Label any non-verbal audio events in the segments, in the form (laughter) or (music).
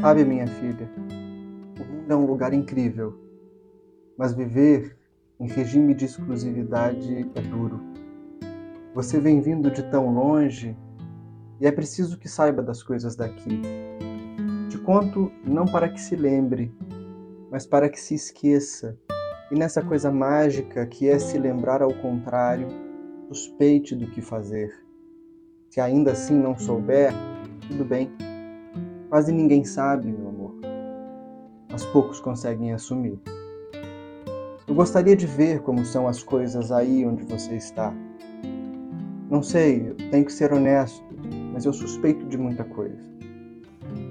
Sabe, minha filha, o mundo é um lugar incrível, mas viver em regime de exclusividade é duro. Você vem vindo de tão longe e é preciso que saiba das coisas daqui. Te conto não para que se lembre, mas para que se esqueça. E nessa coisa mágica que é se lembrar ao contrário, suspeite do que fazer. Se ainda assim não souber, tudo bem. Quase ninguém sabe, meu amor. Mas poucos conseguem assumir. Eu gostaria de ver como são as coisas aí onde você está. Não sei, tenho que ser honesto, mas eu suspeito de muita coisa.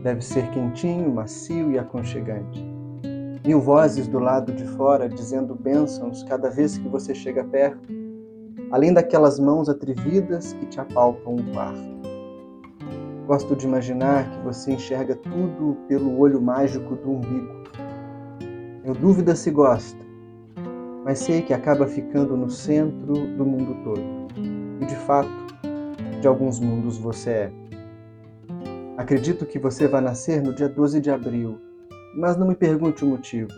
Deve ser quentinho, macio e aconchegante. Mil vozes do lado de fora dizendo bênçãos cada vez que você chega perto, além daquelas mãos atrevidas que te apalpam o quarto. Gosto de imaginar que você enxerga tudo pelo olho mágico do umbigo. Eu dúvida se gosta, mas sei que acaba ficando no centro do mundo todo e de fato, de alguns mundos você é. Acredito que você vai nascer no dia 12 de abril, mas não me pergunte o motivo.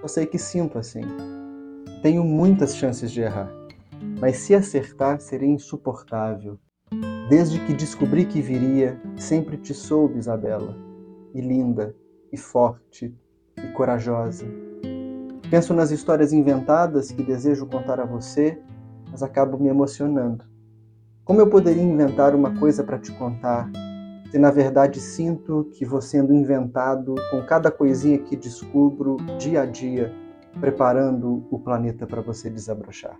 Só sei que sinto assim. Tenho muitas chances de errar, mas se acertar seria insuportável. Desde que descobri que viria, sempre te soube, Isabela, e linda, e forte, e corajosa. Penso nas histórias inventadas que desejo contar a você mas acabo me emocionando. Como eu poderia inventar uma coisa para te contar, se na verdade sinto que vou sendo inventado com cada coisinha que descubro dia a dia, preparando o planeta para você desabrochar?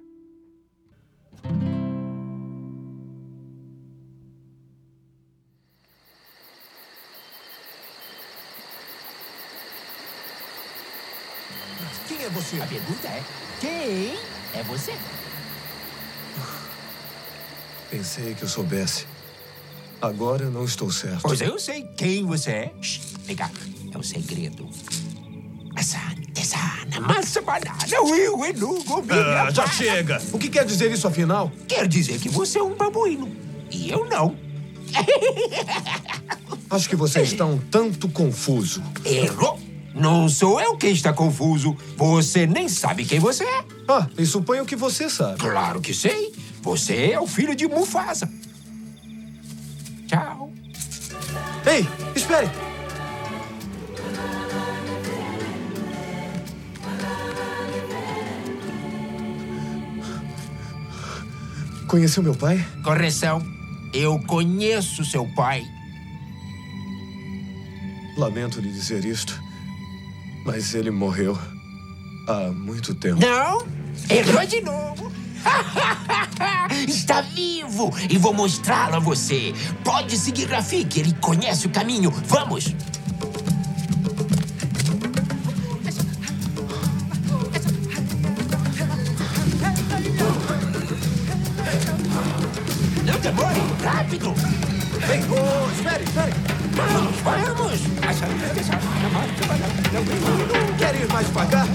A pergunta é: quem é você? Pensei que eu soubesse. Agora não estou certo. Pois eu sei quem você é. Shhh, vem cá, é um segredo. Asana, desana, massa, banana, will, enugo, milha, Ah, já chega! O que quer dizer isso afinal? Quer dizer que você é um babuíno. E eu não. Acho que você (laughs) está um tanto confuso. Errou. Não sou eu quem está confuso. Você nem sabe quem você é. Ah, e suponho que você sabe. Claro que sei. Você é o filho de Mufasa. Tchau. Ei, espere! Conheceu meu pai? Correção. Eu conheço seu pai. Lamento lhe dizer isto, mas ele morreu há muito tempo. Não? Errou de novo. (laughs) Está vivo e vou mostrá-lo a você. Pode seguir Rafik, ele conhece o caminho. Vamos! Não demore, rápido! Ei, oh, espere, espere! Vamos, vamos! Quer ir mais devagar?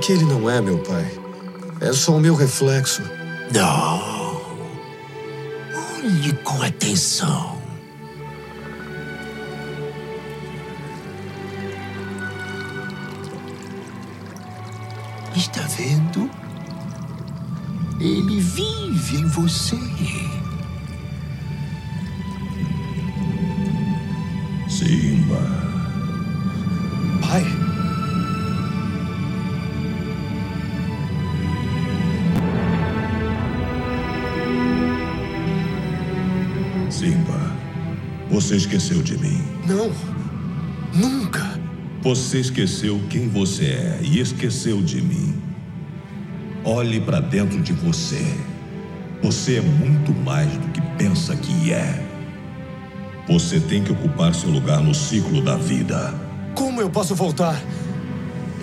Aquele não é meu pai. É só o meu reflexo. Não. Olhe com atenção. Está vendo? Ele vive em você. Você esqueceu de mim. Não. Nunca. Você esqueceu quem você é e esqueceu de mim. Olhe para dentro de você. Você é muito mais do que pensa que é. Você tem que ocupar seu lugar no ciclo da vida. Como eu posso voltar?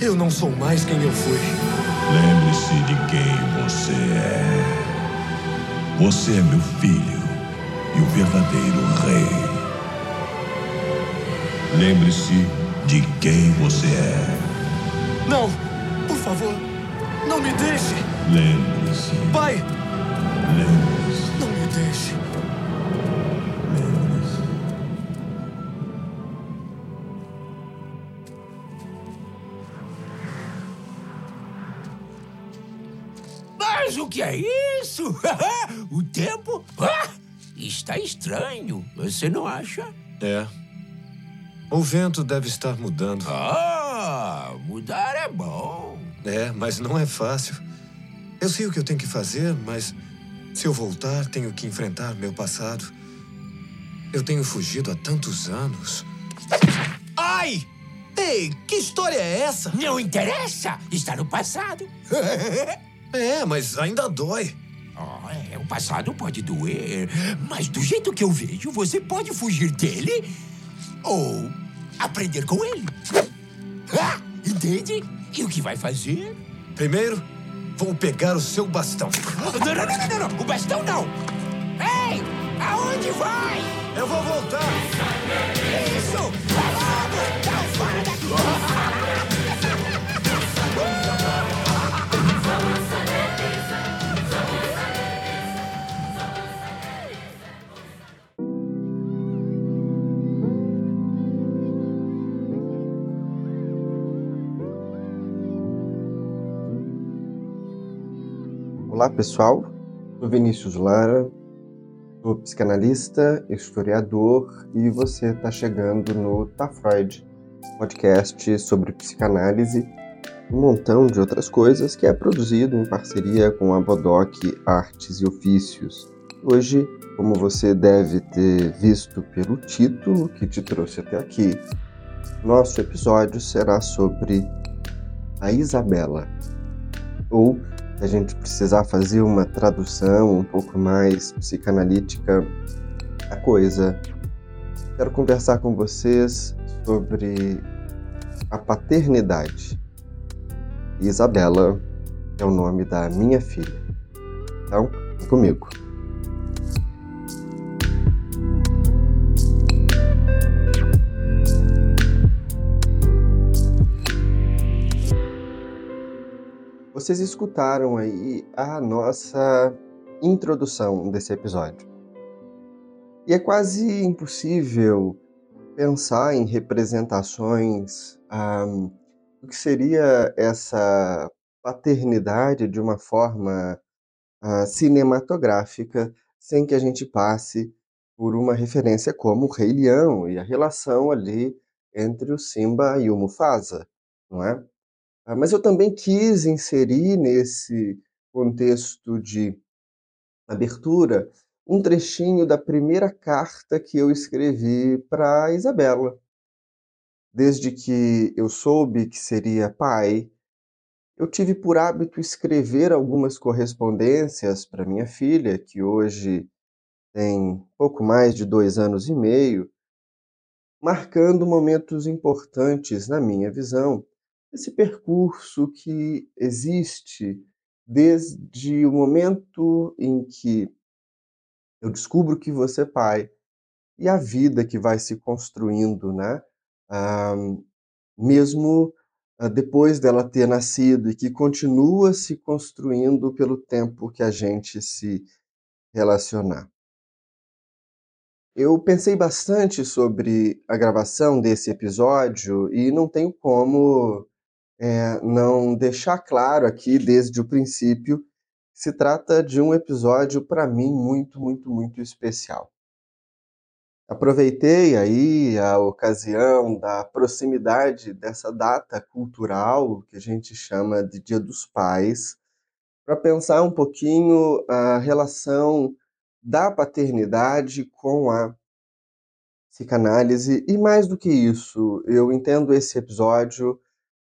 Eu não sou mais quem eu fui. Lembre-se de quem você é. Você é meu filho e o verdadeiro rei. Lembre-se de quem você é. Não! Por favor, não me deixe! Lembre-se. Pai, Lembre-se. não me deixe! Lembre-se. Mas o que é isso? (laughs) o tempo ah, (laughs) está estranho. Você não acha? É. O vento deve estar mudando. Ah, mudar é bom. É, mas não é fácil. Eu sei o que eu tenho que fazer, mas se eu voltar, tenho que enfrentar meu passado. Eu tenho fugido há tantos anos. Ai! Ei, que história é essa? Não interessa. Está no passado. (laughs) É, mas ainda dói. Oh, é, o passado pode doer, mas do jeito que eu vejo, você pode fugir dele ou aprender com ele. Ah, entende? E o que vai fazer? Primeiro, vou pegar o seu bastão. Não, não, não, não, não. O bastão não. Ei, aonde vai? Eu vou voltar. Olá pessoal, sou Vinícius Lara, sou psicanalista, historiador e você está chegando no Tá Freud, podcast sobre psicanálise e um montão de outras coisas que é produzido em parceria com a Bodoc Artes e Ofícios. Hoje, como você deve ter visto pelo título que te trouxe até aqui, nosso episódio será sobre a Isabela, ou a gente precisar fazer uma tradução um pouco mais psicanalítica da coisa, quero conversar com vocês sobre a paternidade. Isabela é o nome da minha filha. Então, comigo. Vocês escutaram aí a nossa introdução desse episódio. E é quase impossível pensar em representações um, do que seria essa paternidade de uma forma uh, cinematográfica sem que a gente passe por uma referência como o Rei Leão e a relação ali entre o Simba e o Mufasa, não é? Ah, mas eu também quis inserir nesse contexto de abertura um trechinho da primeira carta que eu escrevi para Isabela. Desde que eu soube que seria pai, eu tive por hábito escrever algumas correspondências para minha filha, que hoje tem pouco mais de dois anos e meio, marcando momentos importantes na minha visão esse percurso que existe desde o momento em que eu descubro que você é pai e a vida que vai se construindo, né? Ah, mesmo ah, depois dela ter nascido e que continua se construindo pelo tempo que a gente se relacionar. Eu pensei bastante sobre a gravação desse episódio e não tenho como é, não deixar claro aqui desde o princípio se trata de um episódio para mim muito, muito, muito especial. Aproveitei aí a ocasião da proximidade dessa data cultural que a gente chama de Dia dos Pais para pensar um pouquinho a relação da paternidade com a psicanálise e mais do que isso, eu entendo esse episódio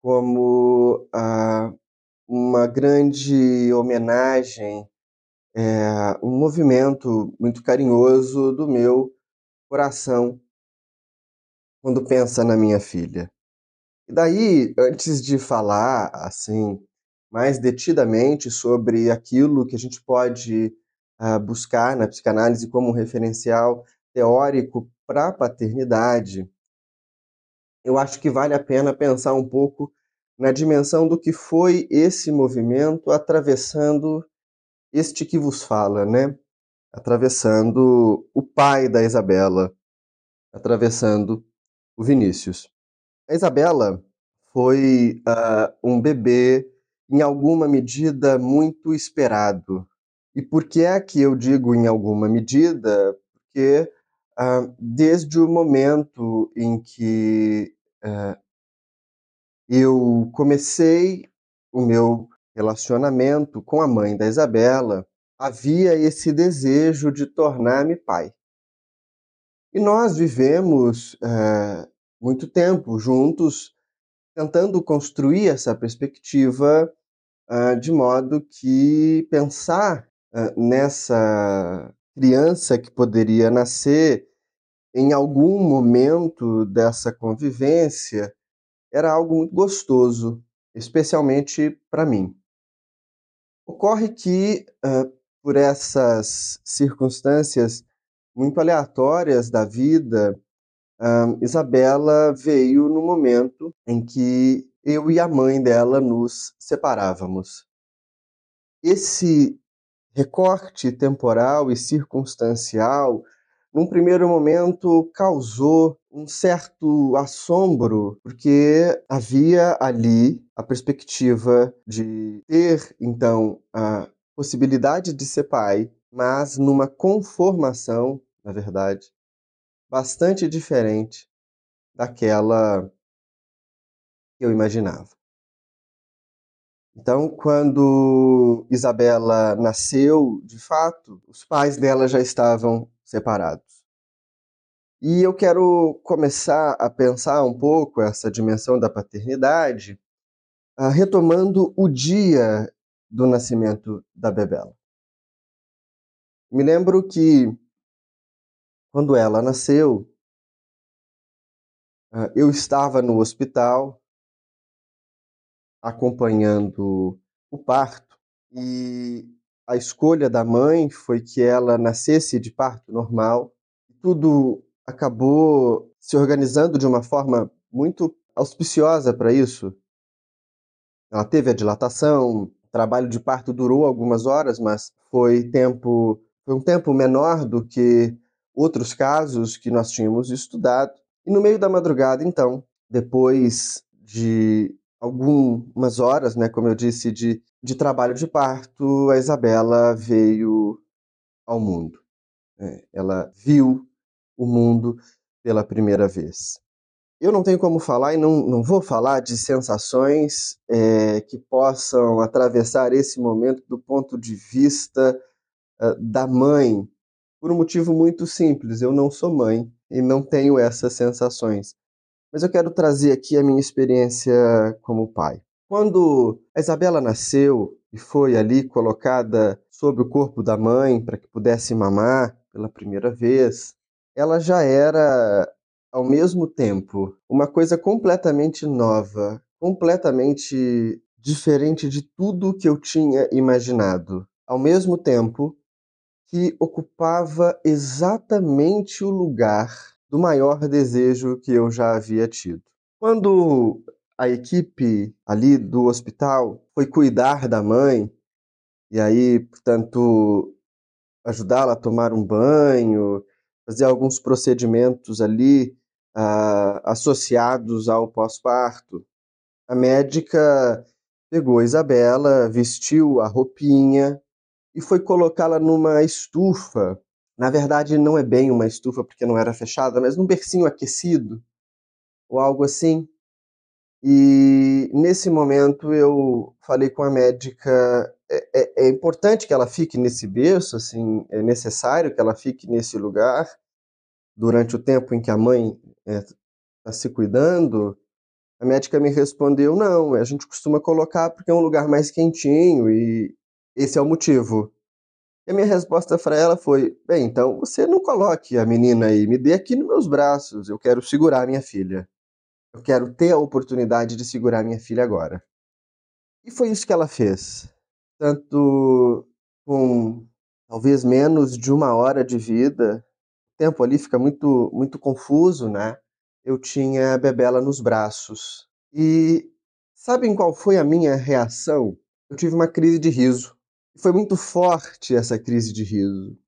como ah, uma grande homenagem, é, um movimento muito carinhoso do meu coração quando pensa na minha filha. E daí, antes de falar assim mais detidamente sobre aquilo que a gente pode uh, buscar na psicanálise como um referencial teórico para a paternidade, eu acho que vale a pena pensar um pouco na dimensão do que foi esse movimento atravessando este que vos fala, né? Atravessando o pai da Isabela, atravessando o Vinícius. A Isabela foi uh, um bebê, em alguma medida, muito esperado. E por que é que eu digo em alguma medida? Porque uh, desde o momento em que uh, eu comecei o meu relacionamento com a mãe da Isabela, havia esse desejo de tornar-me pai. E nós vivemos é, muito tempo juntos tentando construir essa perspectiva uh, de modo que pensar uh, nessa criança que poderia nascer em algum momento dessa convivência era algo muito gostoso, especialmente para mim. Ocorre que, uh, por essas circunstâncias muito aleatórias da vida, um, Isabela veio no momento em que eu e a mãe dela nos separávamos. Esse recorte temporal e circunstancial, num primeiro momento, causou um certo assombro, porque havia ali a perspectiva de ter, então, a possibilidade de ser pai, mas numa conformação na verdade, bastante diferente daquela que eu imaginava. Então, quando Isabela nasceu, de fato, os pais dela já estavam separados. E eu quero começar a pensar um pouco essa dimensão da paternidade, uh, retomando o dia do nascimento da Bebela. Me lembro que quando ela nasceu, ah, eu estava no hospital acompanhando o parto e a escolha da mãe foi que ela nascesse de parto normal. Tudo acabou se organizando de uma forma muito auspiciosa para isso. Ela teve a dilatação, o trabalho de parto durou algumas horas, mas foi tempo foi um tempo menor do que outros casos que nós tínhamos estudado. E no meio da madrugada, então, depois de algumas horas, né, como eu disse, de, de trabalho de parto, a Isabela veio ao mundo. É, ela viu o mundo pela primeira vez. Eu não tenho como falar e não, não vou falar de sensações é, que possam atravessar esse momento do ponto de vista uh, da mãe por um motivo muito simples. Eu não sou mãe e não tenho essas sensações. Mas eu quero trazer aqui a minha experiência como pai. Quando a Isabela nasceu e foi ali colocada sobre o corpo da mãe para que pudesse mamar pela primeira vez, ela já era, ao mesmo tempo, uma coisa completamente nova, completamente diferente de tudo que eu tinha imaginado. Ao mesmo tempo, que ocupava exatamente o lugar do maior desejo que eu já havia tido. Quando a equipe ali do hospital foi cuidar da mãe, e aí, portanto, ajudá-la a tomar um banho, fazer alguns procedimentos ali uh, associados ao pós-parto, a médica pegou Isabela, vestiu a roupinha, e foi colocá-la numa estufa. Na verdade, não é bem uma estufa porque não era fechada, mas num bercinho aquecido ou algo assim. E nesse momento eu falei com a médica: é, é, é, importante que ela fique nesse berço, assim, é necessário que ela fique nesse lugar. durante o tempo em que a mãe está é, se cuidando, a médica me respondeu: não, a gente costuma colocar porque é um lugar mais quentinho e esse é o motivo. E a minha resposta para ela foi: bem, então você não coloque a menina aí, me dê aqui nos meus braços, eu quero segurar minha filha. Eu quero ter a oportunidade de segurar minha filha agora. E foi isso que ela fez. Tanto com talvez menos de uma hora de vida, o tempo ali fica muito, muito confuso, né? Eu tinha a Bebela nos braços. E sabem qual foi a minha reação? Eu tive uma crise de riso. Foi muito forte essa crise de riso.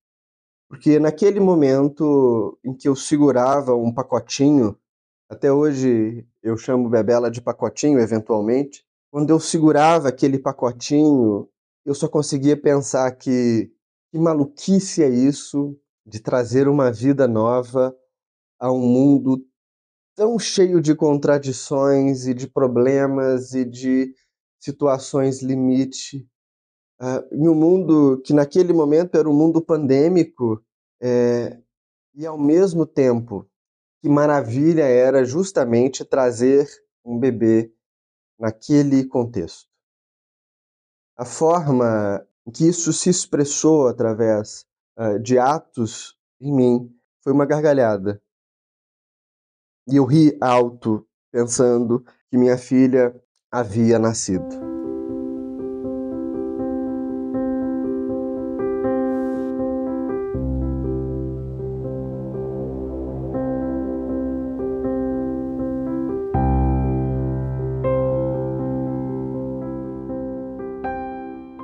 Porque naquele momento em que eu segurava um pacotinho, até hoje eu chamo Bebela de pacotinho, eventualmente, quando eu segurava aquele pacotinho, eu só conseguia pensar que que maluquice é isso de trazer uma vida nova a um mundo tão cheio de contradições e de problemas e de situações limite. Uh, em um mundo que naquele momento era um mundo pandêmico é, e ao mesmo tempo que maravilha era justamente trazer um bebê naquele contexto. A forma que isso se expressou através uh, de atos em mim foi uma gargalhada. E eu ri alto, pensando que minha filha havia nascido.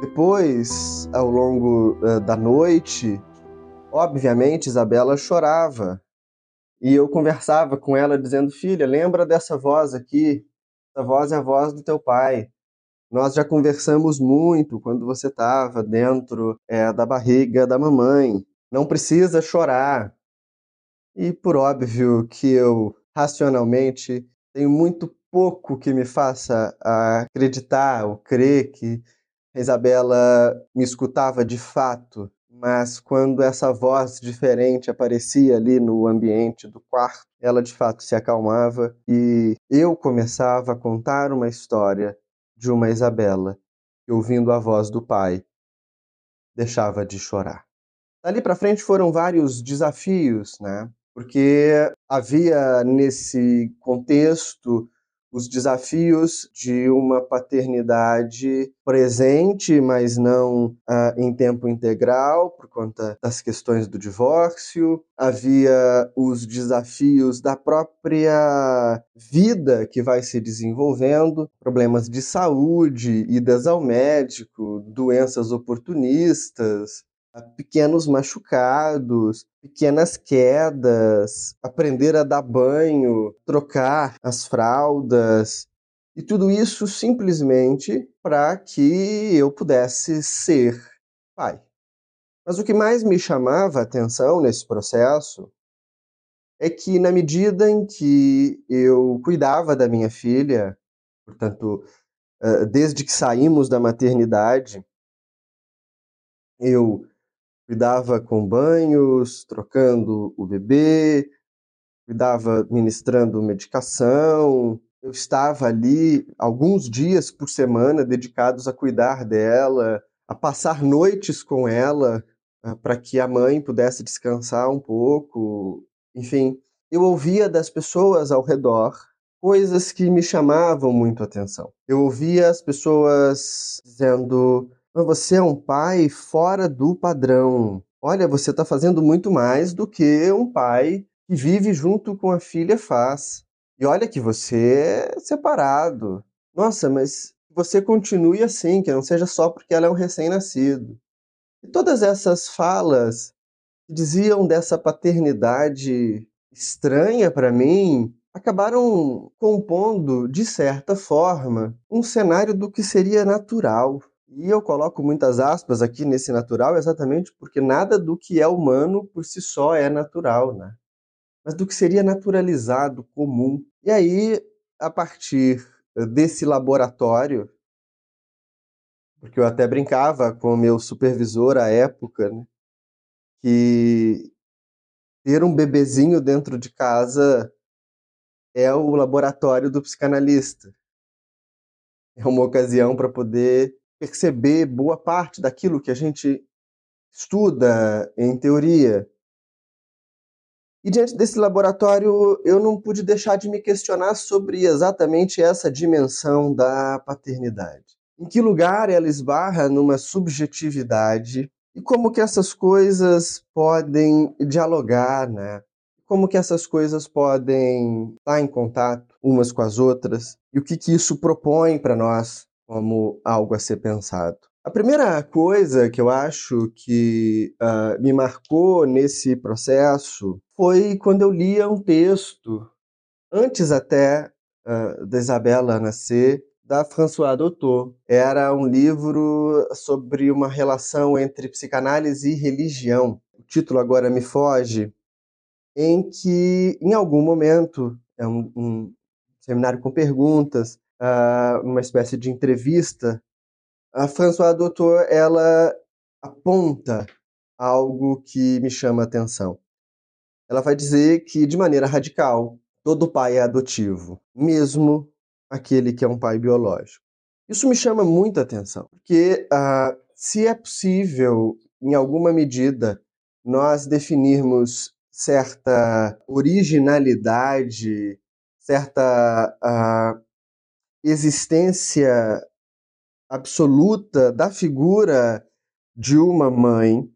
Depois, ao longo uh, da noite, obviamente Isabela chorava. E eu conversava com ela dizendo: "Filha, lembra dessa voz aqui? Essa voz é a voz do teu pai. Nós já conversamos muito quando você estava dentro é, da barriga da mamãe. Não precisa chorar." E por óbvio que eu racionalmente tenho muito pouco que me faça acreditar ou crer que a Isabela me escutava de fato, mas quando essa voz diferente aparecia ali no ambiente do quarto, ela de fato se acalmava e eu começava a contar uma história de uma Isabela que, ouvindo a voz do pai, deixava de chorar. Dali para frente foram vários desafios, né? Porque havia nesse contexto os desafios de uma paternidade presente, mas não uh, em tempo integral, por conta das questões do divórcio. Havia os desafios da própria vida que vai se desenvolvendo, problemas de saúde, idas ao médico, doenças oportunistas, pequenos machucados, pequenas quedas, aprender a dar banho, trocar as fraldas, e tudo isso simplesmente para que eu pudesse ser pai. Mas o que mais me chamava a atenção nesse processo é que, na medida em que eu cuidava da minha filha, portanto, desde que saímos da maternidade, eu cuidava com banhos, trocando o bebê, cuidava ministrando medicação. Eu estava ali alguns dias por semana dedicados a cuidar dela, a passar noites com ela, ah, para que a mãe pudesse descansar um pouco. Enfim, eu ouvia das pessoas ao redor coisas que me chamavam muito a atenção. Eu ouvia as pessoas dizendo: você é um pai fora do padrão. Olha, você está fazendo muito mais do que um pai que vive junto com a filha faz. E olha que você é separado. Nossa, mas você continue assim, que não seja só porque ela é um recém-nascido. E todas essas falas que diziam dessa paternidade estranha para mim acabaram compondo, de certa forma, um cenário do que seria natural. E eu coloco muitas aspas aqui nesse natural exatamente porque nada do que é humano por si só é natural, né? Mas do que seria naturalizado, comum. E aí, a partir desse laboratório, porque eu até brincava com o meu supervisor à época, né? Que ter um bebezinho dentro de casa é o laboratório do psicanalista. É uma ocasião para poder perceber boa parte daquilo que a gente estuda em teoria. E diante desse laboratório, eu não pude deixar de me questionar sobre exatamente essa dimensão da paternidade. Em que lugar ela esbarra numa subjetividade e como que essas coisas podem dialogar, né? Como que essas coisas podem estar em contato umas com as outras e o que que isso propõe para nós como algo a ser pensado. A primeira coisa que eu acho que uh, me marcou nesse processo foi quando eu lia um texto, antes até uh, da Isabela nascer, da François Doutor. Era um livro sobre uma relação entre psicanálise e religião. O título agora me foge, em que, em algum momento, é um, um seminário com perguntas, uh, uma espécie de entrevista, a François Doutor ela aponta algo que me chama a atenção. Ela vai dizer que, de maneira radical, todo pai é adotivo, mesmo aquele que é um pai biológico. Isso me chama muita atenção, porque uh, se é possível, em alguma medida, nós definirmos certa originalidade, certa uh, existência absoluta da figura de uma mãe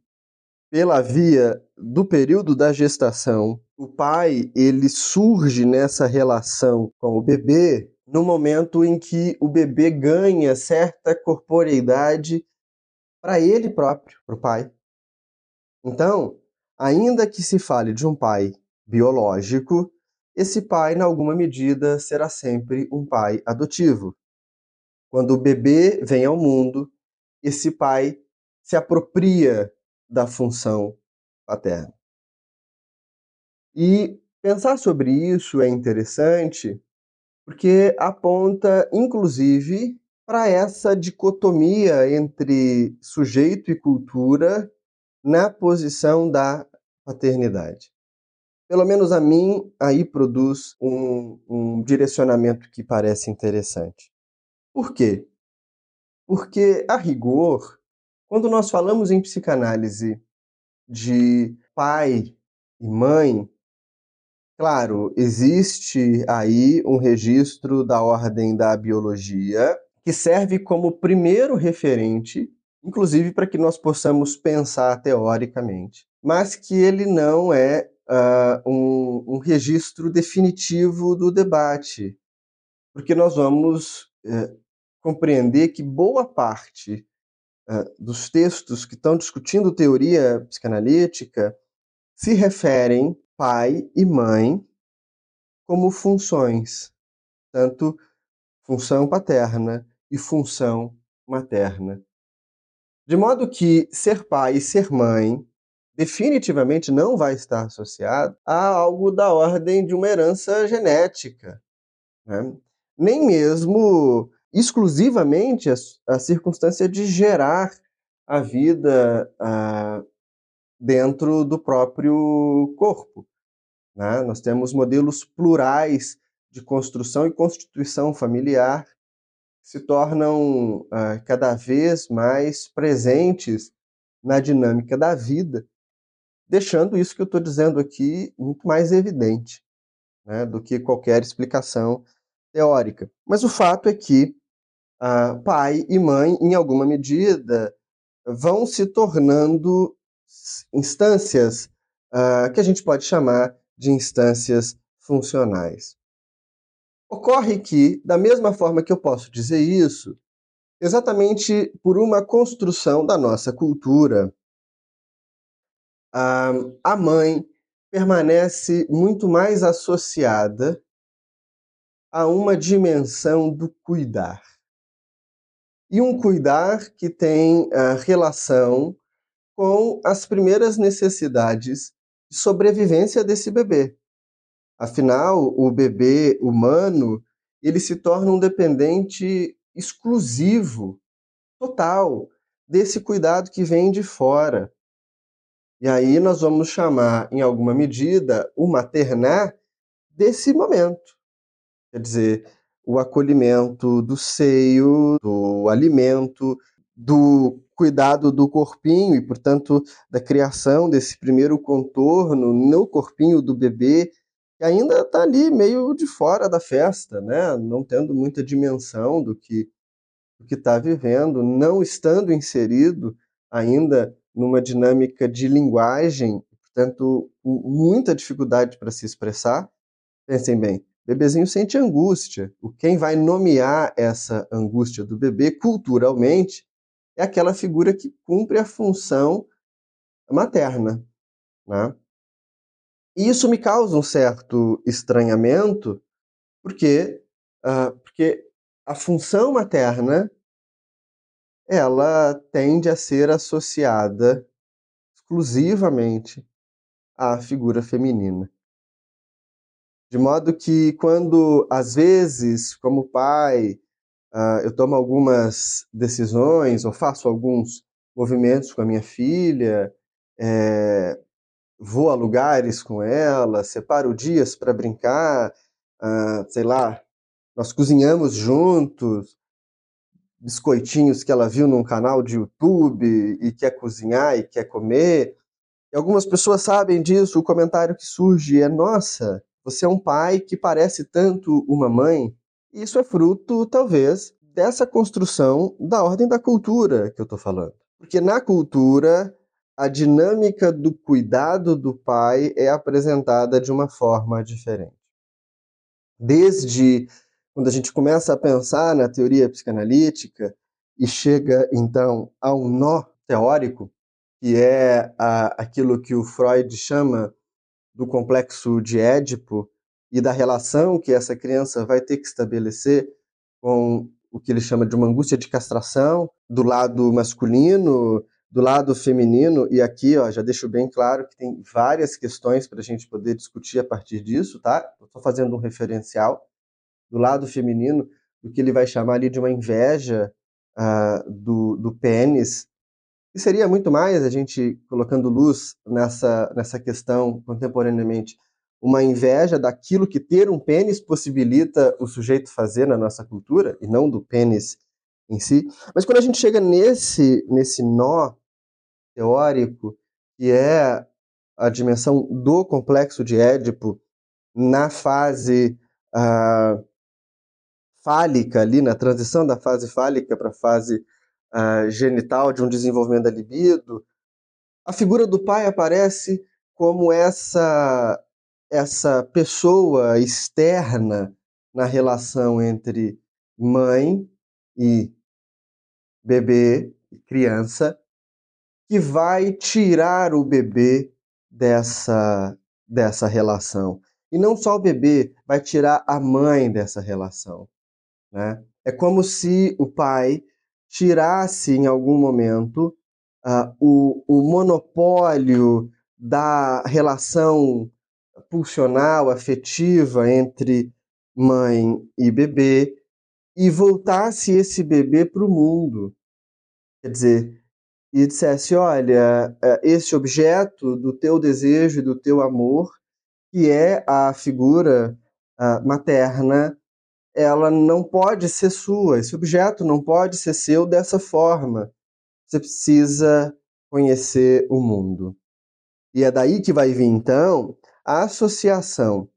pela via do período da gestação. O pai, ele surge nessa relação com o bebê no momento em que o bebê ganha certa corporeidade para ele próprio, para o pai. Então, ainda que se fale de um pai biológico, esse pai, em alguma medida, será sempre um pai adotivo. Quando o bebê vem ao mundo, esse pai se apropria da função paterna. E pensar sobre isso é interessante porque aponta, inclusive, para essa dicotomia entre sujeito e cultura na posição da paternidade. Pelo menos a mim, aí produz um, um direcionamento que parece interessante. Por quê? Porque, a rigor, quando nós falamos em psicanálise de pai e mãe, Claro, existe aí um registro da ordem da biologia que serve como primeiro referente, inclusive para que nós possamos pensar teoricamente, mas que ele não é uh, um, um, registro definitivo do debate, porque nós vamos uh, compreender que boa parte uh, dos textos que estão discutindo teoria psicanalítica se referem pai e mãe como funções, tanto função paterna e função materna. De modo que ser pai e ser mãe definitivamente não vai estar associado a algo da ordem de uma herança genética. Né? Nem mesmo exclusivamente a, a, circunstância de gerar a vida ah, dentro do próprio corpo. Né? Nós temos modelos plurais de construção e constituição familiar que se tornam uh, cada vez mais presentes na dinâmica da vida, deixando isso que eu estou dizendo aqui muito mais evidente né, do que qualquer explicação teórica. Mas o fato é que uh, pai e mãe, em alguma medida, vão se tornando instâncias uh, que a gente pode chamar de instâncias funcionais. Ocorre que, da mesma forma que eu posso dizer isso, exatamente por uma construção da nossa cultura, a, mãe permanece muito mais associada a uma dimensão do cuidar. E um cuidar que tem a relação com as primeiras necessidades de sobrevivência desse bebê. Afinal, o bebê humano ele se torna um dependente exclusivo, total, desse cuidado que vem de fora. E aí nós vamos chamar, em alguma medida, o maternar desse momento. Quer dizer, o acolhimento do seio, do alimento, do cuidado do corpinho e, portanto, da criação desse primeiro contorno no corpinho do bebê, que ainda está ali meio de fora da festa, né? não tendo muita dimensão do que do que está vivendo, não estando inserido ainda numa dinâmica de linguagem, portanto, muita dificuldade para se expressar. Pensem bem, bebezinho sente angústia. O quem vai nomear essa angústia do bebê culturalmente é aquela figura que cumpre a função materna, né? E isso me causa um certo estranhamento, porque, uh, porque a função materna ela tende a ser associada exclusivamente à figura feminina. De modo que quando, às vezes, como pai, uh, eu tomo algumas decisões ou faço alguns movimentos com a minha filha, é, vou a lugares com ela, separo dias para brincar, uh, sei lá, nós cozinhamos juntos, biscoitinhos que ela viu num canal de YouTube e quer cozinhar e quer comer. E algumas pessoas sabem disso, o comentário que surge é: nossa, você é um pai que parece tanto uma mãe. Isso é fruto, talvez, dessa construção da ordem da cultura que eu estou falando. Porque na cultura, a dinâmica do cuidado do pai é apresentada de uma forma diferente. Desde quando a gente começa a pensar na teoria psicanalítica e chega então a um nó teórico, que é a, aquilo que o Freud chama do complexo de Édipo e da relação que essa criança vai ter que estabelecer com o que ele chama de uma angústia de castração do lado masculino, do lado feminino, e aqui ó, já deixo bem claro que tem várias questões para a gente poder discutir a partir disso, tá? Estou fazendo um referencial do lado feminino, do que ele vai chamar ali de uma inveja uh, do, do pênis, e seria muito mais a gente colocando luz nessa, nessa questão contemporaneamente, uma inveja daquilo que ter um pênis possibilita o sujeito fazer na nossa cultura, e não do pênis em si. Mas quando a gente chega nesse, nesse nó teórico, que é a dimensão do complexo de Édipo, na fase uh, fálica ali, na transição da fase fálica para a fase uh, genital de um desenvolvimento da libido, a figura do pai aparece como essa essa pessoa externa na relação entre mãe e bebê, criança, que vai tirar o bebê dessa dessa relação. E não só o bebê, vai tirar a mãe dessa relação. Né? É como se o pai tirasse em algum momento uh, o, o monopólio da relação pulsional, afetiva entre mãe e bebê e voltasse esse bebê para o mundo. Quer dizer, e dissesse: olha, eh, esse objeto do teu desejo e do teu amor, que é a figura uh, materna, ela não pode ser sua, esse objeto não pode ser seu dessa forma. Você precisa conhecer o mundo. E é daí que vai vir então a associação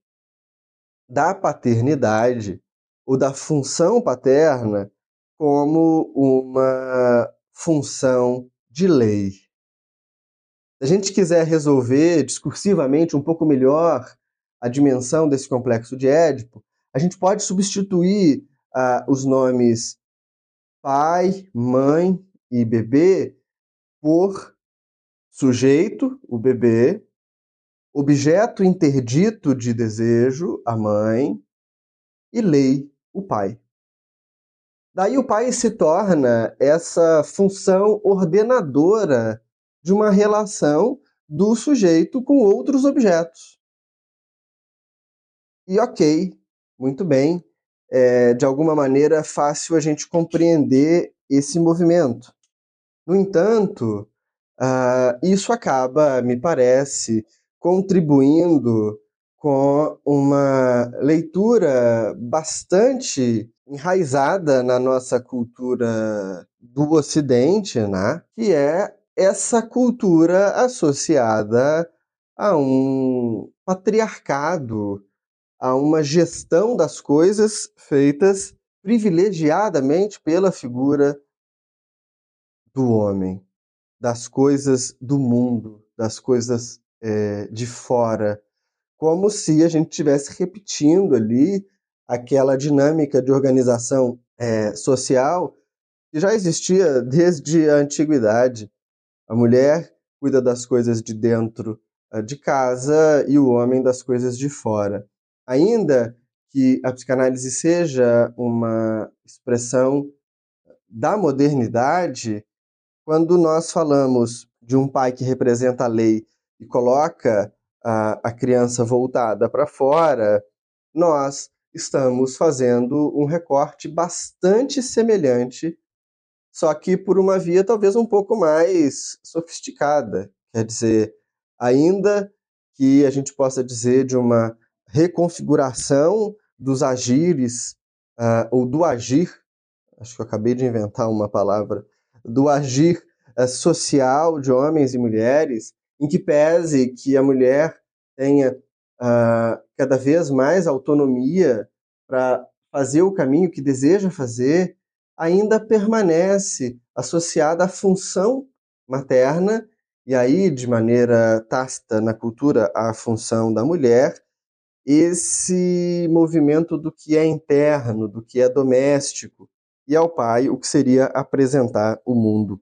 da paternidade ou da função paterna como uma função de lei. Se a gente quiser resolver discursivamente um pouco melhor a dimensão desse complexo de Édipo, a gente pode substituir uh, os nomes pai, mãe e bebê por sujeito, o bebê, objeto interdito de desejo, a mãe, e lei, o pai. Daí o pai se torna essa função ordenadora de uma relação do sujeito com outros objetos. E ok, muito bem. É, de alguma maneira, é fácil a gente compreender esse movimento. No entanto, uh, isso acaba, me parece, contribuindo com uma leitura bastante enraizada na nossa cultura do Ocidente, né? que é essa cultura associada a um patriarcado, a uma gestão das coisas feitas privilegiadamente pela figura do homem, das coisas do mundo, das coisas é, de fora como se a gente estivesse repetindo ali aquela dinâmica de organização é, social que já existia desde a antiguidade. A mulher cuida das coisas de dentro uh, de casa e o homem das coisas de fora. Ainda que a psicanálise seja uma expressão da modernidade, quando nós falamos de um pai que representa a lei e coloca a, a criança voltada para fora, nós estamos fazendo um recorte bastante semelhante, só que por uma via talvez um pouco mais sofisticada. Quer dizer, ainda que a gente possa dizer de uma reconfiguração dos agires, uh, ou do agir, acho que eu acabei de inventar uma palavra, do agir uh, social de homens e mulheres, em que pese que a mulher tenha uh, cada vez mais autonomia para fazer o caminho que deseja fazer, ainda permanece associada à função materna, e aí, de maneira tácita na cultura, à função da mulher, esse movimento do que é interno, do que é doméstico, e ao pai o que seria apresentar o mundo,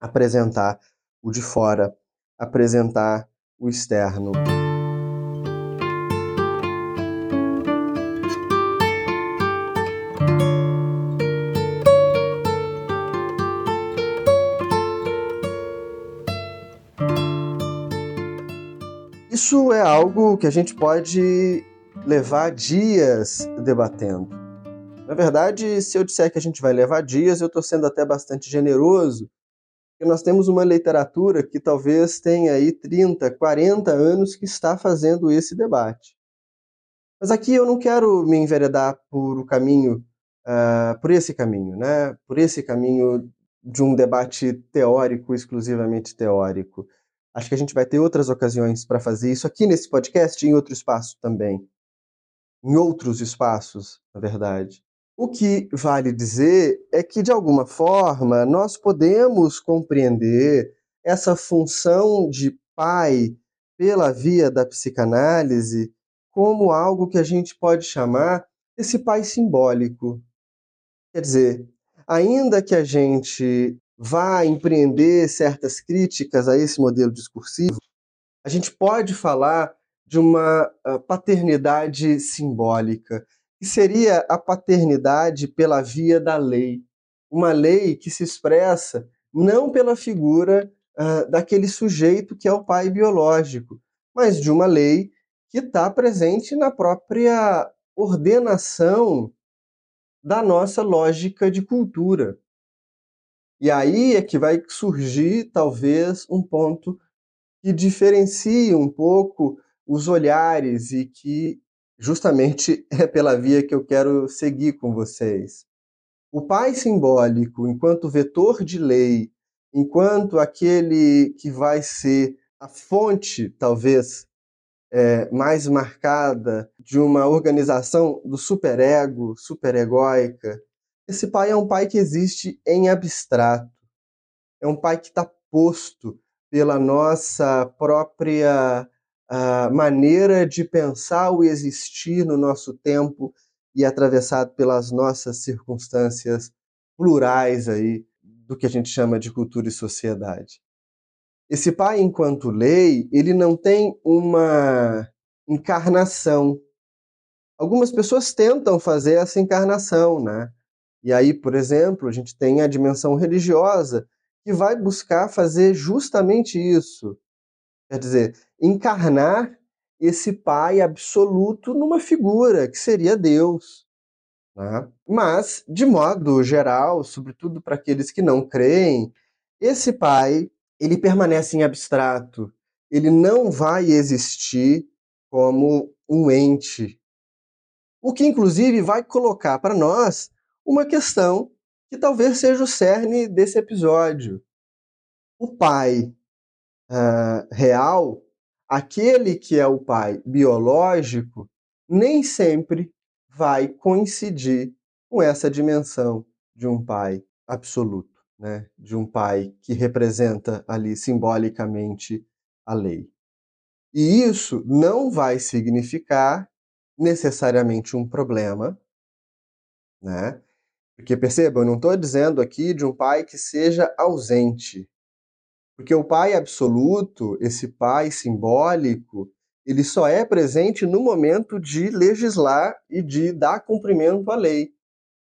apresentar o de fora, apresentar o externo. Isso é algo que a gente pode levar dias debatendo. Na verdade, se eu disser que a gente vai levar dias, eu estou sendo até bastante generoso, porque nós temos uma literatura que talvez tenha aí 30, 40 anos que está fazendo esse debate. Mas aqui eu não quero me enveredar por o caminho, uh, por esse caminho, né? Por esse caminho de um debate teórico, exclusivamente teórico. Acho que a gente vai ter outras ocasiões para fazer isso aqui nesse podcast e em outro espaço também. Em outros espaços, na verdade. O que vale dizer é que, de alguma forma, nós podemos compreender essa função de pai pela via da psicanálise como algo que a gente pode chamar esse pai simbólico. Quer dizer, ainda que a gente vá empreender certas críticas a esse modelo discursivo, a gente pode falar de uma ah, paternidade simbólica que seria a paternidade pela via da lei. Uma lei que se expressa não pela figura uh, daquele sujeito que é o pai biológico, mas de uma lei que está presente na própria ordenação da nossa lógica de cultura. E aí é que vai surgir, talvez, um ponto que diferencie um pouco os olhares e que justamente (laughs) é pela via que eu quero seguir com vocês. O pai simbólico, enquanto vetor de lei, enquanto aquele que vai ser a fonte, talvez, é, mais marcada de uma organização do superego, superegóica, esse pai é um pai que existe em abstrato. É um pai que está posto pela nossa própria a maneira de pensar o existir no nosso tempo e atravessado pelas nossas circunstâncias plurais aí do que a gente chama de cultura e sociedade. Esse pai, enquanto lei, ele não tem uma encarnação. Algumas pessoas tentam fazer essa encarnação, né? E aí, por exemplo, a gente tem a dimensão religiosa que vai buscar fazer justamente isso. Quer dizer, encarnar esse pai absoluto numa figura que seria Deus. Né? Mas, de modo geral, sobretudo para aqueles que não creem, esse pai ele permanece em abstrato, ele não vai existir como um ente. O que, inclusive, vai colocar para nós uma questão que talvez seja o cerne desse episódio. O pai uh, real, aquele que é o pai biológico, nem sempre vai coincidir com essa dimensão de um pai absoluto, né? de um pai que representa ali simbolicamente a lei. E isso não vai significar necessariamente um problema, né? Porque perceba, eu não estou dizendo aqui de um pai que seja ausente. Porque o pai absoluto, esse pai simbólico, ele só é presente no momento de legislar e de dar cumprimento à lei.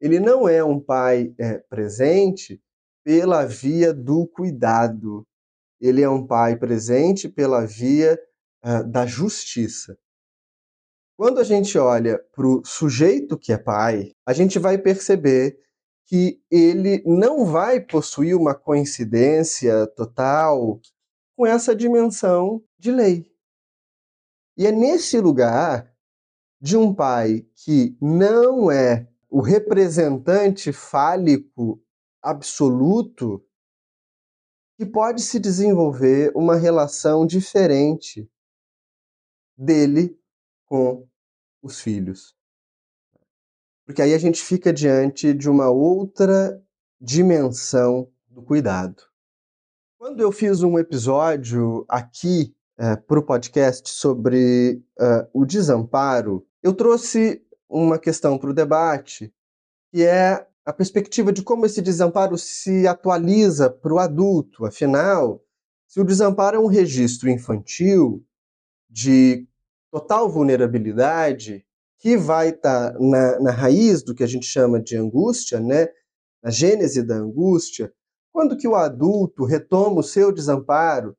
Ele não é um pai é, presente pela via do cuidado. Ele é um pai presente pela via uh, da justiça. Quando a gente olha para o sujeito que é pai, a gente vai perceber que ele não vai possuir uma coincidência total com essa dimensão de lei. E é nesse lugar de um pai que não é o representante fálico absoluto que pode se desenvolver uma relação diferente dele com os filhos. Porque aí a gente fica diante de uma outra dimensão do cuidado. Quando eu fiz um episódio aqui é, para o podcast sobre uh, o desamparo, eu trouxe uma questão para o debate, que é a perspectiva de como esse desamparo se atualiza para o adulto. Afinal, se o desamparo é um registro infantil de total vulnerabilidade, que vai estar tá na, na raiz do que a gente chama de angústia, né? na gênese da angústia, quando que o adulto retoma o seu desamparo,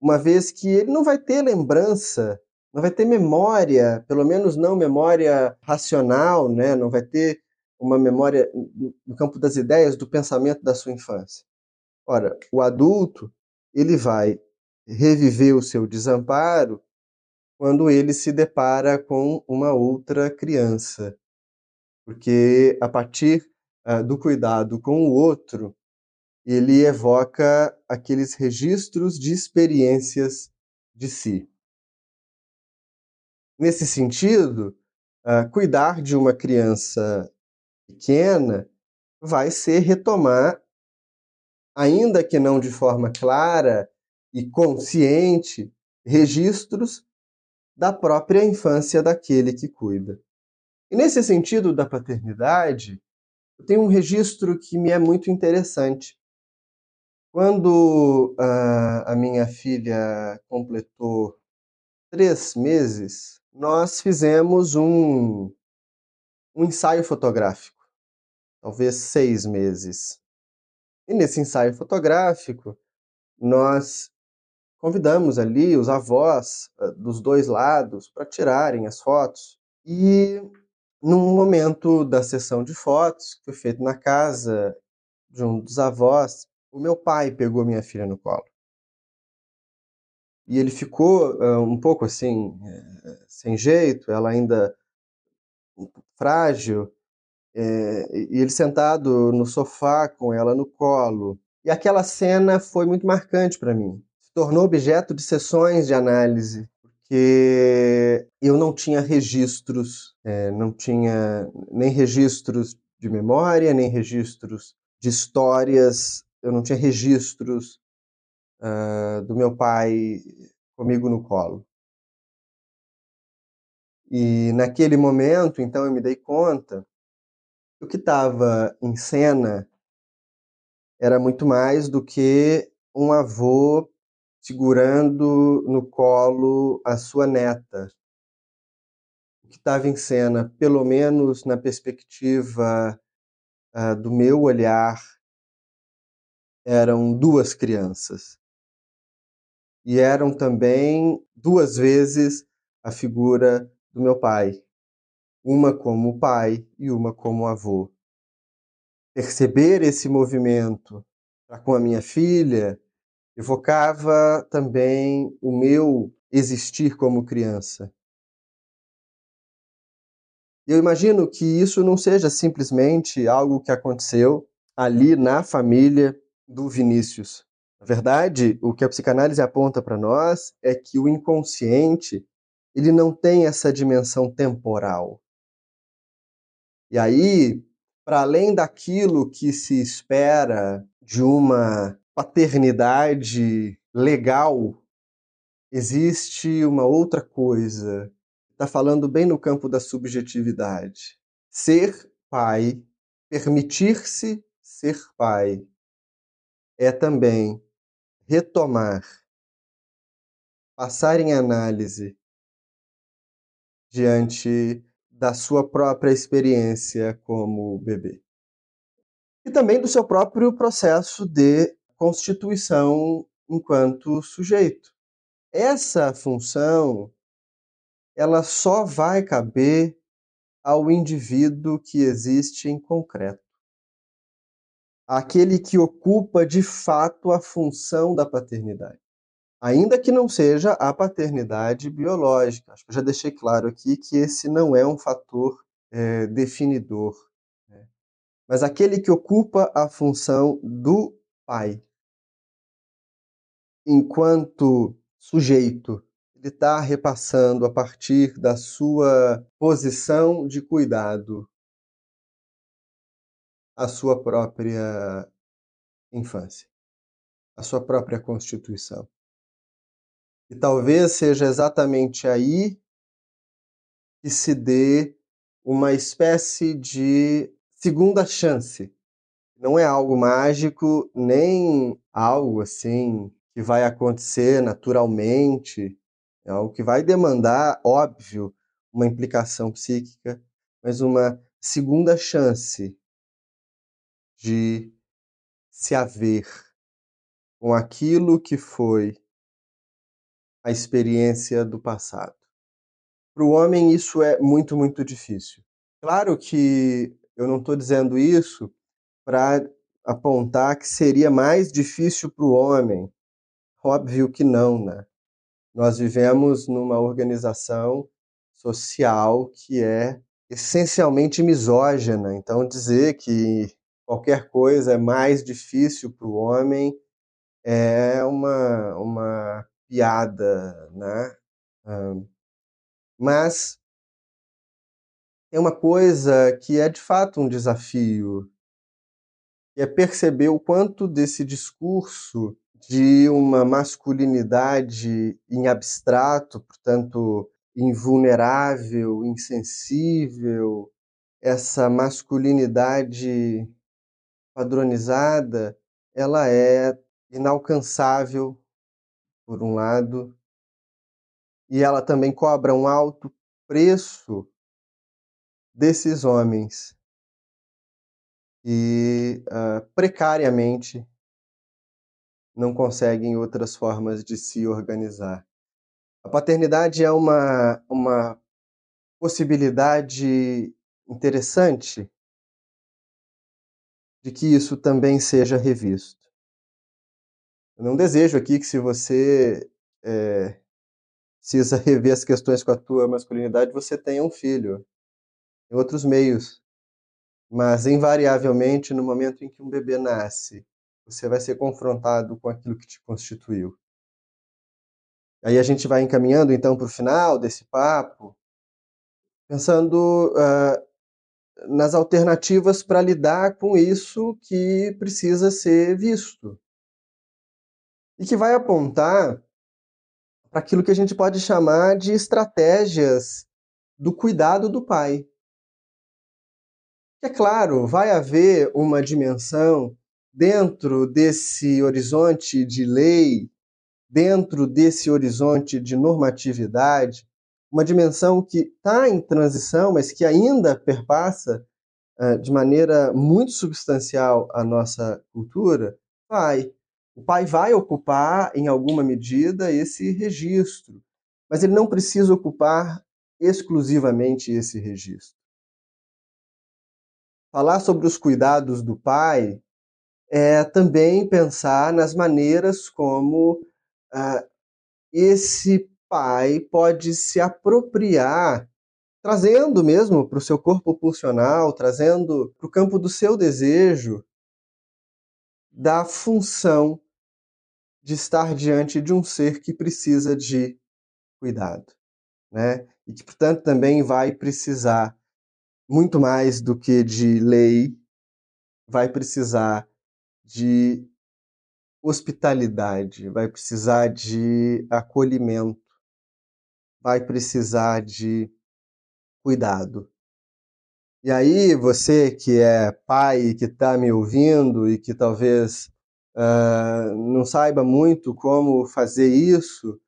uma vez que ele não vai ter lembrança não vai ter memória, pelo menos não memória racional, né? não vai ter uma memória no campo das ideias, do pensamento da sua infância. Ora, o adulto, ele vai reviver o seu desamparo quando ele se depara com uma outra criança. Porque a partir uh, do cuidado com o outro, ele evoca aqueles registros de experiências de si. Nesse sentido, uh, cuidar de uma criança pequena vai ser retomar, ainda que não de forma clara e consciente, registros da própria infância daquele que cuida. E nesse sentido da paternidade, eu tenho um registro que me é muito interessante. Quando uh, a minha filha completou três meses, nós fizemos um, um ensaio fotográfico, talvez seis meses. E nesse ensaio fotográfico, nós convidamos ali os avós eh, dos dois lados para tirarem as fotos. E num momento da sessão de fotos, que foi feito na casa de um dos avós, o meu pai pegou minha filha no colo. E ele ficou uh, um pouco assim, uh, sem jeito, ela ainda frágil, é, e ele sentado no sofá com ela no colo. E aquela cena foi muito marcante para mim. Tornou objeto de sessões de análise, porque eu não tinha registros, é, não tinha nem registros de memória, nem registros de histórias, eu não tinha registros uh, do meu pai comigo no colo. E naquele momento, então, eu me dei conta que o que estava em cena era muito mais do que um avô segurando no colo a sua neta. O que estava em cena, pelo menos na perspectiva uh, do meu olhar, eram duas crianças e eram também duas vezes a figura do meu pai, uma como pai e uma como avô. Perceber esse movimento com a minha filha evocava também o meu existir como criança. Eu imagino que isso não seja simplesmente algo que aconteceu ali na família do Vinícius. Na verdade, o que a psicanálise aponta para nós é que o inconsciente ele não tem essa dimensão temporal. E aí, para além daquilo que se espera de uma paternidade legal, existe uma outra coisa. Está falando bem no campo da subjetividade. Ser pai, permitir-se ser pai, é também retomar, passar em análise diante da sua própria experiência como bebê. E também do seu próprio processo de constituição enquanto sujeito. Essa função ela só vai caber ao indivíduo que existe em concreto. Aquele que ocupa de fato a função da paternidade. Ainda que não seja a paternidade biológica. Acho que eu já deixei claro aqui que esse não é um fator é, definidor. Né? Mas aquele que ocupa a função do pai enquanto sujeito, ele está repassando a partir da sua posição de cuidado a sua própria infância, a sua própria constituição. E talvez seja exatamente aí que se dê uma espécie de segunda chance. Não é algo mágico, nem algo assim que vai acontecer naturalmente, é algo que vai demandar, óbvio, uma implicação psíquica, mas uma segunda chance de se haver com aquilo que foi a experiência do passado. Para o homem, isso é muito, muito difícil. Claro que eu não estou dizendo isso para apontar que seria mais difícil para o homem Óbvio que não, né? Nós vivemos numa organização social que é essencialmente misógina, então dizer que qualquer coisa é mais difícil para o homem é uma, uma piada, né? Mas tem uma coisa que é de fato um desafio, que é perceber o quanto desse discurso de uma masculinidade em abstrato, portanto, invulnerável, insensível, essa masculinidade padronizada, ela é inalcançável, por um lado, e ela também cobra um alto preço desses homens e uh, precariamente não conseguem outras formas de se organizar. A paternidade é uma, uma possibilidade interessante de que isso também seja revisto. Eu não desejo aqui que se você é, precisa rever as questões com a tua masculinidade, você tenha um filho. Tem outros meios. Mas, invariavelmente, no momento em que um bebê nasce você vai ser confrontado com aquilo que te constituiu. Aí a gente vai encaminhando então para o final desse papo, pensando uh, nas alternativas para lidar com isso que precisa ser visto. E que vai apontar para aquilo que a gente pode chamar de estratégias do cuidado do pai. É claro, vai haver uma dimensão dentro desse horizonte de lei, dentro desse horizonte de normatividade, uma dimensão que está em transição, mas que ainda perpassa uh, de maneira muito substancial a nossa cultura, vai. O pai vai ocupar, em alguma medida, esse registro, mas ele não precisa ocupar exclusivamente esse registro. Falar sobre os cuidados do pai é também pensar nas maneiras como ah, esse pai pode se apropriar, trazendo mesmo para o seu corpo pulsional, trazendo para o campo do seu desejo, da função de estar diante de um ser que precisa de cuidado, né? E que, portanto, também vai precisar muito mais do que de lei, vai precisar de hospitalidade, vai precisar de acolhimento, vai precisar de cuidado. E aí, você que é pai, que está me ouvindo e que talvez uh, não saiba muito como fazer isso,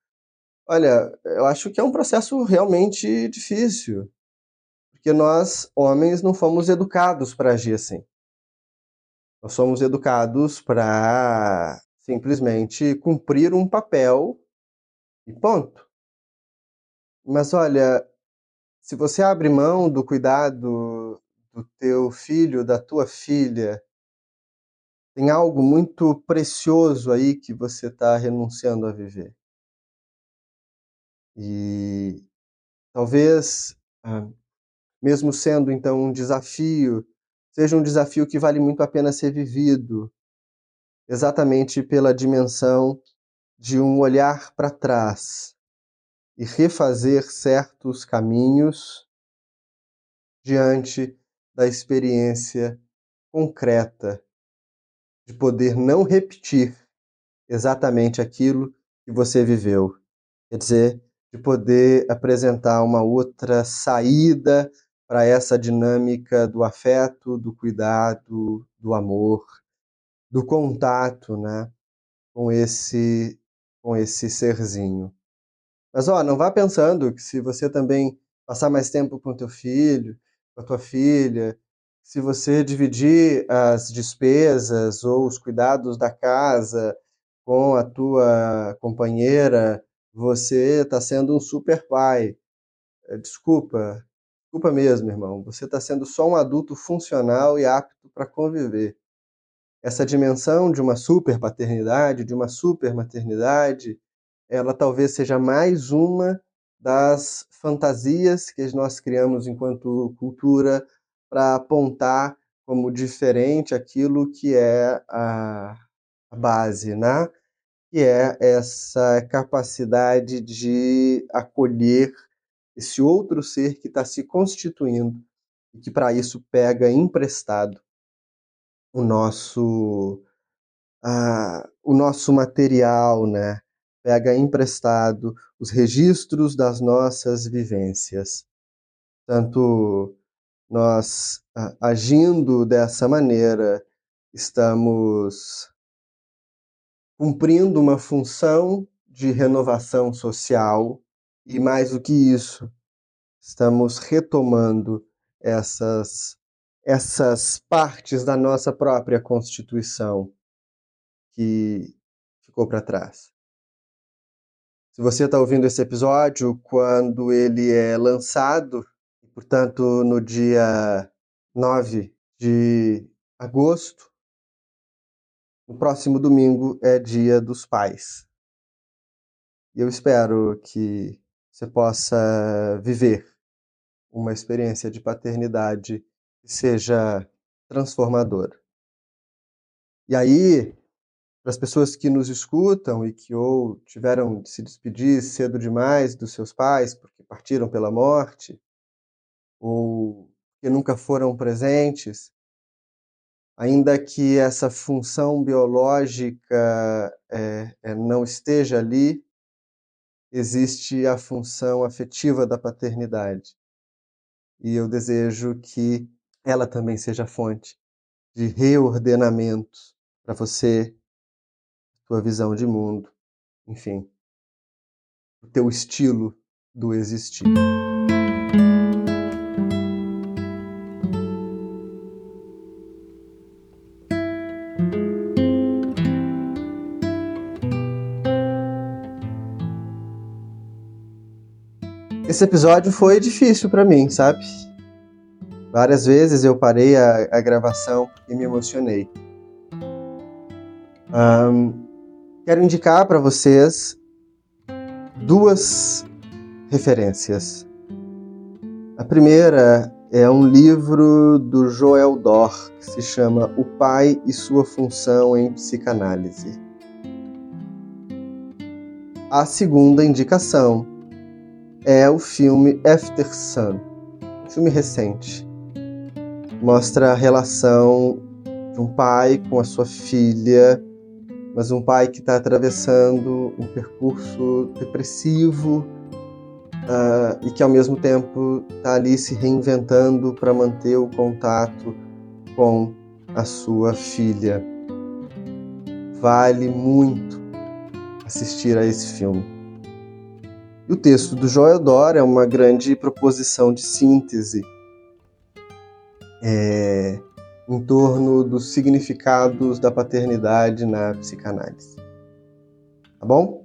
olha, eu acho que é um processo realmente difícil, porque nós, homens, não fomos educados para agir assim. Nós somos educados para simplesmente cumprir um papel e ponto. Mas olha, se você abre mão do cuidado do teu filho, da tua filha, tem algo muito precioso aí que você está renunciando a viver. E talvez, ah, mesmo sendo então um desafio, seja um desafio que vale muito a pena ser vivido, exatamente pela dimensão de um olhar para trás e refazer certos caminhos diante da experiência concreta de poder não repetir exatamente aquilo que você viveu. Quer dizer, de poder apresentar uma outra saída para essa dinâmica do afeto, do cuidado, do amor, do contato, né, com esse com esse serzinho. Mas ó, não vá pensando que se você também passar mais tempo com teu filho, com a tua filha, se você dividir as despesas ou os cuidados da casa com a tua companheira, você está sendo um super pai. Desculpa, desculpa mesmo, irmão. Você está sendo só um adulto funcional e apto para conviver essa dimensão de uma super paternidade, de uma super maternidade, ela talvez seja mais uma das fantasias que nós criamos enquanto cultura para apontar como diferente aquilo que é a, base, né? Que é essa capacidade de acolher esse outro ser que está se constituindo e que para isso pega emprestado o nosso o nosso material, né? Pega emprestado os registros das nossas vivências. Tanto nós agindo dessa maneira, estamos cumprindo uma função de renovação social e mais do que isso, estamos retomando essas essas partes da nossa própria Constituição que ficou para trás. Se você está ouvindo esse episódio quando ele é lançado, portanto, no dia 9 de agosto, no próximo domingo é Dia dos Pais. E eu espero que você possa viver uma experiência de paternidade que seja transformador. E aí, para as pessoas que nos escutam e que ou tiveram de se despedir cedo demais dos seus pais porque partiram pela morte, ou que nunca foram presentes, ainda que essa função biológica é, é, não esteja ali, existe a função afetiva da paternidade. E eu desejo que ela também seja fonte de reordenamento para você, tua visão de mundo, enfim, o teu estilo do existir. Esse episódio foi difícil para mim, sabe? Várias vezes eu parei a, a gravação e me emocionei. Um, quero indicar para vocês duas referências. A primeira é um livro do Joel Dor que se chama O Pai e Sua Função em Psicanálise. A segunda indicação é o filme After Sun, um filme recente. Mostra a relação de um pai com a sua filha, mas um pai que está atravessando um percurso depressivo uh, e que ao mesmo tempo está ali se reinventando para manter o contato com a sua filha. Vale muito assistir a esse filme. E o texto do Joel Dor é uma grande proposição de síntese é, em torno dos significados da paternidade na psicanálise. Tá bom?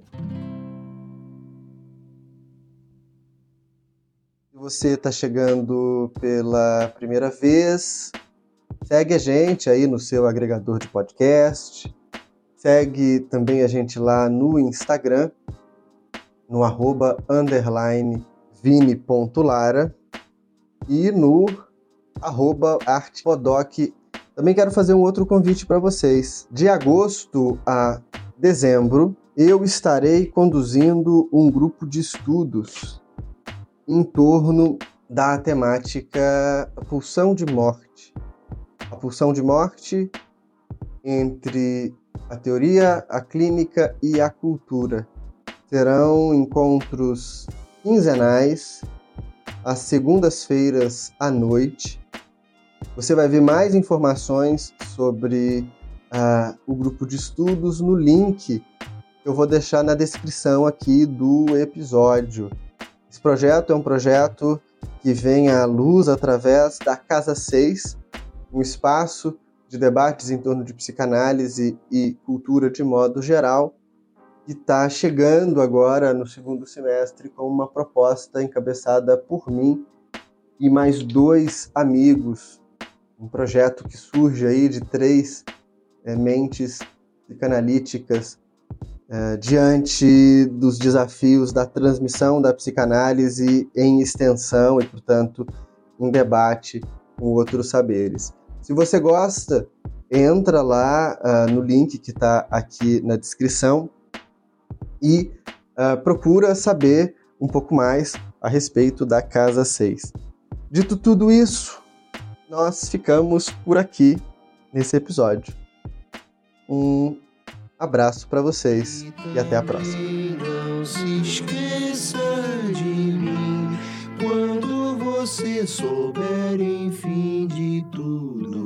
Se você está chegando pela primeira vez, segue a gente aí no seu agregador de podcast. Segue também a gente lá no Instagram, no arroba underline vini.lara e no arroba artepodoc. Também quero fazer um outro convite para vocês. De agosto a dezembro, eu estarei conduzindo um grupo de estudos em torno da temática pulsão de morte. A pulsão de morte entre a teoria, a clínica e a cultura. Serão encontros quinzenais, às segundas-feiras à noite. Você vai ver mais informações sobre uh, o grupo de estudos no link que eu vou deixar na descrição aqui do episódio. Esse projeto é um projeto que vem à luz através da Casa 6, um espaço de debates em torno de psicanálise e cultura de modo geral, que está chegando agora no segundo semestre com uma proposta encabeçada por mim e mais dois amigos. Um projeto que surge aí de três é, mentes psicanalíticas é, diante dos desafios da transmissão da psicanálise em extensão e, portanto, em debate com outros saberes. Se você gosta, entra lá uh, no link que está aqui na descrição e uh, procura saber um pouco mais a respeito da Casa 6. Dito tudo isso, nós ficamos por aqui nesse episódio. Um abraço para vocês e até a próxima. Quando você souber, enfim, de tudo